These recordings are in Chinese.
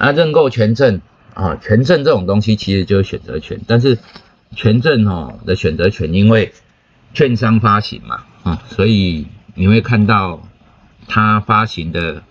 啊，认购权证啊，权证这种东西其实就是选择权，但是权证哦的选择权，因为券商发行嘛，啊，所以你会看到它发行的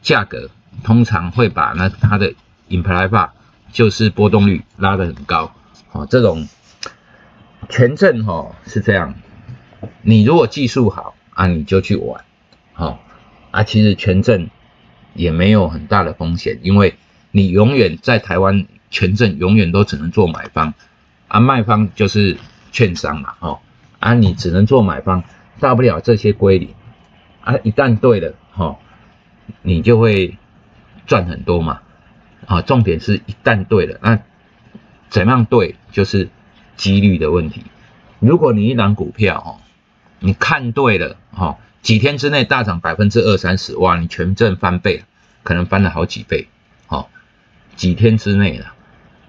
价格通常会把那它的 implied bar 就是波动率拉得很高，哦，这种权证哈是这样，你如果技术好啊，你就去玩，好啊，其实权证也没有很大的风险，因为你永远在台湾权证永远都只能做买方，啊，卖方就是券商嘛，哦，啊，你只能做买方，大不了这些归零，啊，一旦对了，哈，你就会赚很多嘛。啊，重点是一旦对了，那怎样对就是几率的问题。如果你一档股票哦，你看对了哈，几天之内大涨百分之二三十，哇，你权证翻倍，可能翻了好几倍，几天之内了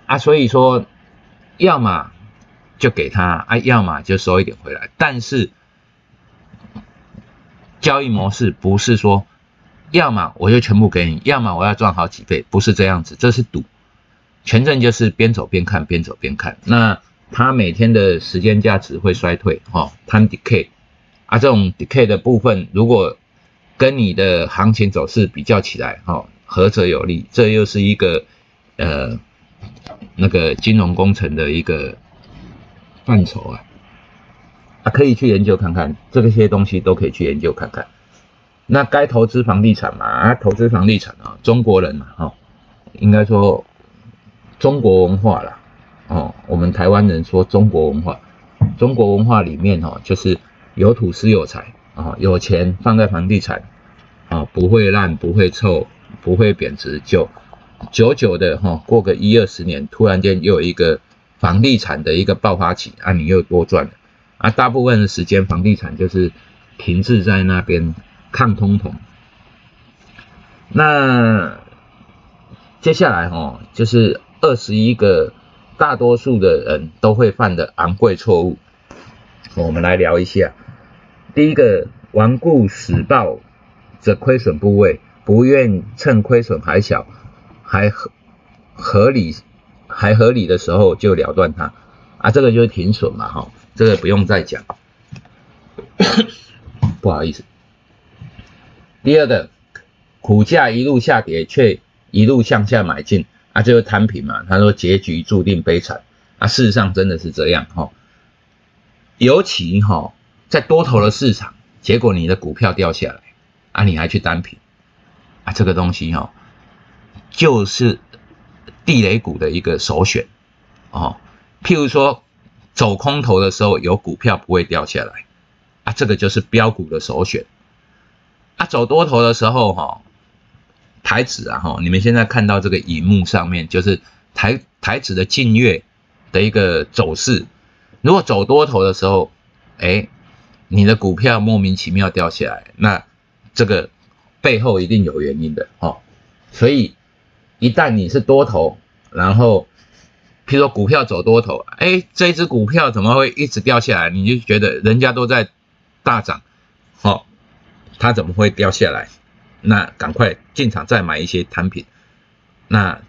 啊，所以说，要么就给他啊，要么就收一点回来。但是交易模式不是说。要么我就全部给你，要么我要赚好几倍，不是这样子，这是赌。权证就是边走边看，边走边看。那它每天的时间价值会衰退，哈，time decay 啊，这种 decay 的部分，如果跟你的行情走势比较起来，哈，合则有利？这又是一个呃那个金融工程的一个范畴啊，啊，可以去研究看看，这些东西都可以去研究看看。那该投资房地产嘛？啊，投资房地产啊，中国人嘛，哈，应该说中国文化啦，哦，我们台湾人说中国文化，中国文化里面哈，就是有土是有财啊，有钱放在房地产啊，不会烂，不会臭，不会贬值，就久久的哈，过个一二十年，突然间又有一个房地产的一个爆发期啊，你又多赚了啊，大部分的时间房地产就是停滞在那边。抗通膨，那接下来哈，就是二十一个大多数的人都会犯的昂贵错误，我们来聊一下。第一个，顽固死抱着亏损部位，不愿趁亏损还小、还合合理、还合理的时候就了断它，啊，这个就是停损嘛，哈，这个不用再讲，不好意思。第二个，股价一路下跌，却一路向下买进，啊，就是摊平嘛。他说结局注定悲惨，啊，事实上真的是这样哈。尤其哈，在多头的市场，结果你的股票掉下来，啊，你还去单平，啊，这个东西哈，就是地雷股的一个首选哦。譬如说，走空头的时候，有股票不会掉下来，啊，这个就是标股的首选。啊，走多头的时候，哈，台指啊，哈，你们现在看到这个荧幕上面就是台台指的近月的一个走势。如果走多头的时候，哎，你的股票莫名其妙掉下来，那这个背后一定有原因的，哈。所以一旦你是多头，然后譬如说股票走多头，哎，这只股票怎么会一直掉下来？你就觉得人家都在大涨，好。它怎么会掉下来？那赶快进场再买一些产品，那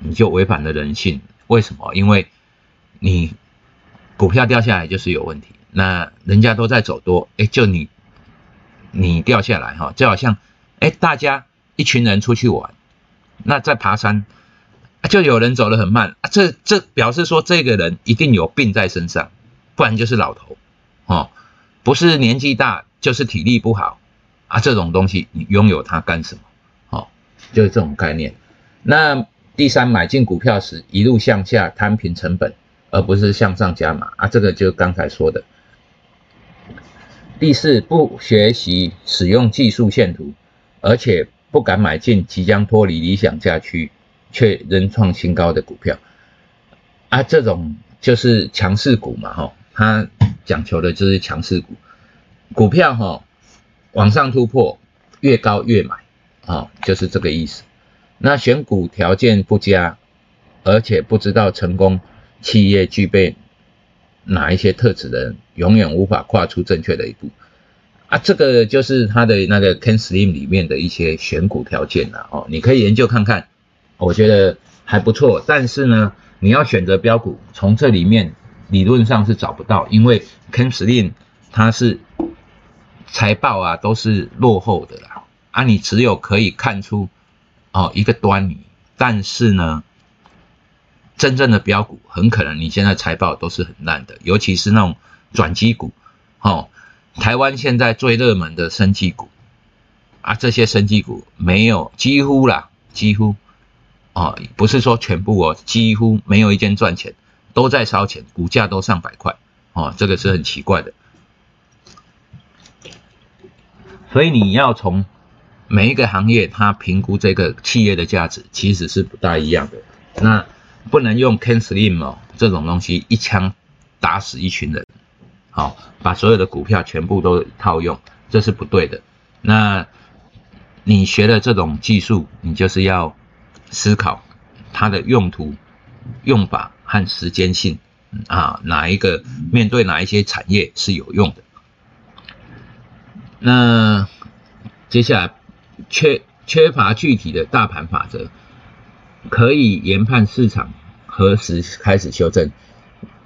你就违反了人性。为什么？因为你股票掉下来就是有问题。那人家都在走多，哎，就你你掉下来哈，就好像哎，大家一群人出去玩，那在爬山，就有人走得很慢啊，这这表示说这个人一定有病在身上，不然就是老头哦，不是年纪大就是体力不好。啊，这种东西你拥有它干什么？好，就是这种概念。那第三，买进股票时一路向下摊平成本，而不是向上加码啊，这个就刚才说的。第四，不学习使用技术线图，而且不敢买进即将脱离理想价区却仍创新高的股票啊，这种就是强势股嘛，哈，它讲求的就是强势股股票，哈。往上突破，越高越买，啊，就是这个意思。那选股条件不佳，而且不知道成功企业具备哪一些特质的人，永远无法跨出正确的一步。啊，这个就是他的那个 Ken Slim 里面的一些选股条件了，哦，你可以研究看看，我觉得还不错。但是呢，你要选择标股，从这里面理论上是找不到，因为 Ken Slim 它是财报啊都是落后的啦，啊，你只有可以看出哦一个端倪，但是呢，真正的标股很可能你现在财报都是很烂的，尤其是那种转机股，哦，台湾现在最热门的升机股。啊，这些生技股没有几乎啦，几乎哦，不是说全部哦，几乎没有一间赚钱，都在烧钱，股价都上百块哦，这个是很奇怪的。所以你要从每一个行业，它评估这个企业的价值，其实是不大一样的。那不能用 Ken Slim 哦这种东西一枪打死一群人，好，把所有的股票全部都套用，这是不对的。那你学的这种技术，你就是要思考它的用途、用法和时间性啊，哪一个面对哪一些产业是有用的？那接下来缺缺乏具体的大盘法则，可以研判市场何时开始修正，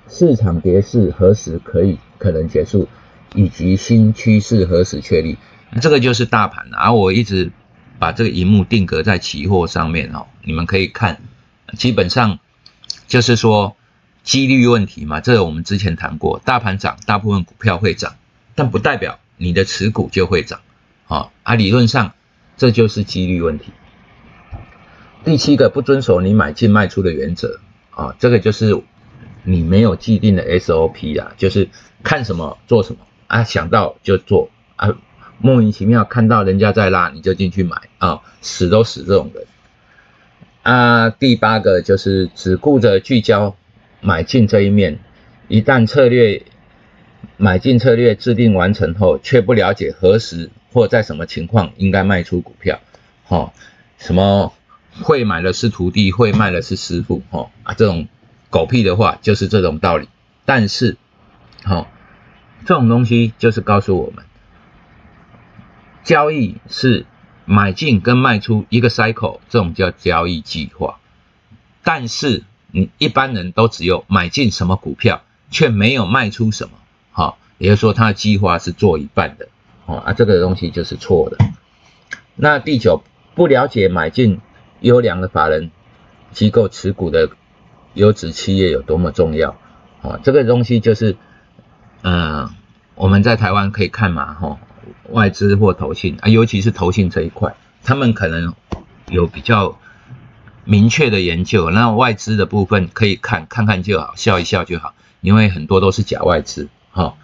市场跌势何时可以可能结束，以及新趋势何时确立。这个就是大盘，而我一直把这个荧幕定格在期货上面哦，你们可以看，基本上就是说几率问题嘛。这个我们之前谈过，大盘涨，大部分股票会涨，但不代表你的持股就会涨，啊，啊，理论上这就是几率问题。第七个，不遵守你买进卖出的原则啊，这个就是你没有既定的 SOP 啊，就是看什么做什么啊，想到就做啊。莫名其妙看到人家在拉，你就进去买啊，死都死这种人啊。第八个就是只顾着聚焦买进这一面，一旦策略买进策略制定完成后，却不了解何时或在什么情况应该卖出股票，哈，什么会买的是徒弟，会卖的是师傅，哈啊，这种狗屁的话就是这种道理。但是，好，这种东西就是告诉我们。交易是买进跟卖出一个 cycle，这种叫交易计划。但是你一般人都只有买进什么股票，却没有卖出什么，好，也就是说他的计划是做一半的，哦啊，这个东西就是错的。那第九，不了解买进优良的法人机构持股的优质企业有多么重要，哦，这个东西就是，嗯，我们在台湾可以看嘛，哈。外资或投信啊，尤其是投信这一块，他们可能有比较明确的研究。那外资的部分可以看看看就好，笑一笑就好，因为很多都是假外资哈。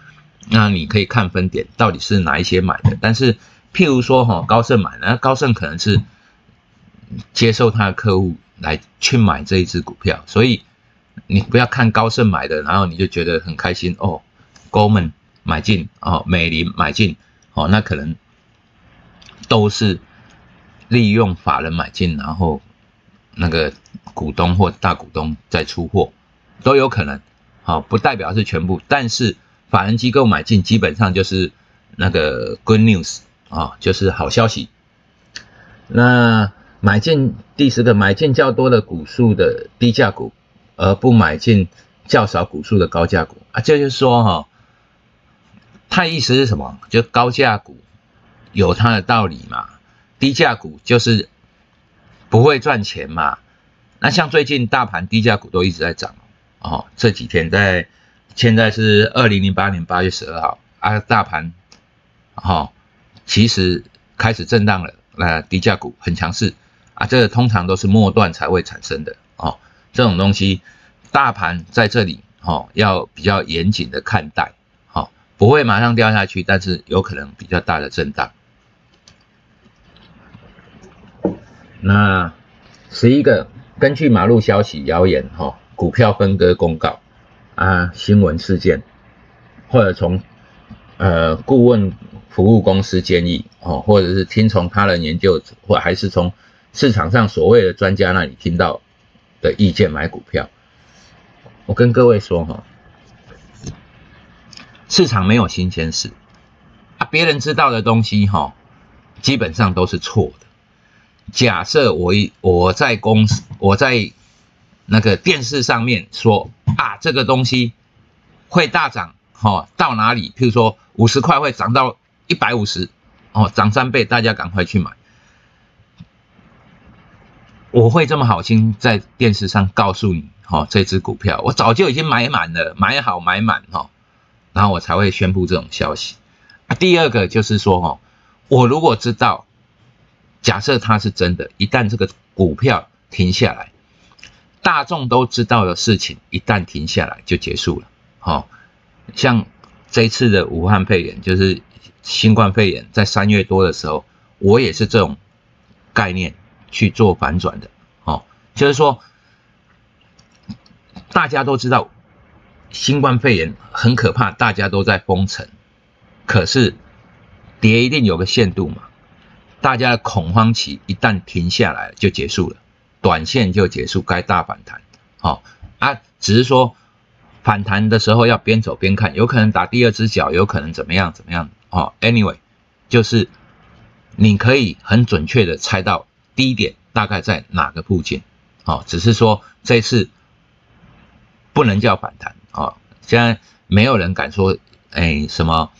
那你可以看分点，到底是哪一些买的。但是譬如说哈，高盛买，那高盛可能是接受他的客户来去买这一只股票，所以你不要看高盛买的，然后你就觉得很开心哦。Goldman 买进哦，美林买进。哦，那可能都是利用法人买进，然后那个股东或大股东再出货，都有可能。好，不代表是全部，但是法人机构买进基本上就是那个 good news 啊，就是好消息。那买进第十个，买进较多的股数的低价股，而不买进较少股数的高价股啊，这就是说哈。他意思是什么？就高价股有它的道理嘛，低价股就是不会赚钱嘛。那像最近大盘低价股都一直在涨哦，这几天在现在是二零零八年八月十二号啊，大盘哈其实开始震荡了，那低价股很强势啊，这个通常都是末段才会产生的哦。这种东西大盘在这里哦要比较严谨的看待。不会马上掉下去，但是有可能比较大的震荡。那十一个，根据马路消息、谣言、哈股票分割公告啊、新闻事件，或者从呃顾问服务公司建议哦，或者是听从他人研究，或还是从市场上所谓的专家那里听到的意见买股票，我跟各位说哈。市场没有新鲜事啊，别人知道的东西哈，基本上都是错的。假设我一我在公司我在那个电视上面说啊，这个东西会大涨，哦，到哪里？譬如说五十块会涨到一百五十，哦，涨三倍，大家赶快去买。我会这么好心在电视上告诉你，哈，这只股票我早就已经买满了，买好买满，哈，然后我才会宣布这种消息。第二个就是说，哈，我如果知道，假设它是真的，一旦这个股票停下来。大众都知道的事情，一旦停下来就结束了。好，像这一次的武汉肺炎，就是新冠肺炎，在三月多的时候，我也是这种概念去做反转的。哦，就是说大家都知道新冠肺炎很可怕，大家都在封城，可是跌一定有个限度嘛，大家的恐慌期一旦停下来就结束了。短线就结束，该大反弹，好啊，只是说反弹的时候要边走边看，有可能打第二只脚，有可能怎么样怎么样，哦，anyway，就是你可以很准确的猜到低点大概在哪个附近，哦，只是说这次不能叫反弹，哦，现在没有人敢说，哎，什么，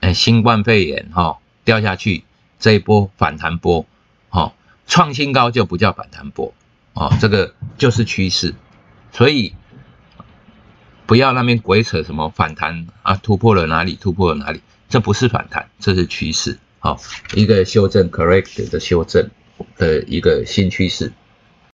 哎，新冠肺炎哈掉下去这一波反弹波，哈。创新高就不叫反弹波，哦，这个就是趋势，所以不要那边鬼扯什么反弹啊，突破了哪里，突破了哪里，这不是反弹，这是趋势，好，一个修正，correct 的修正。的一个新趋势。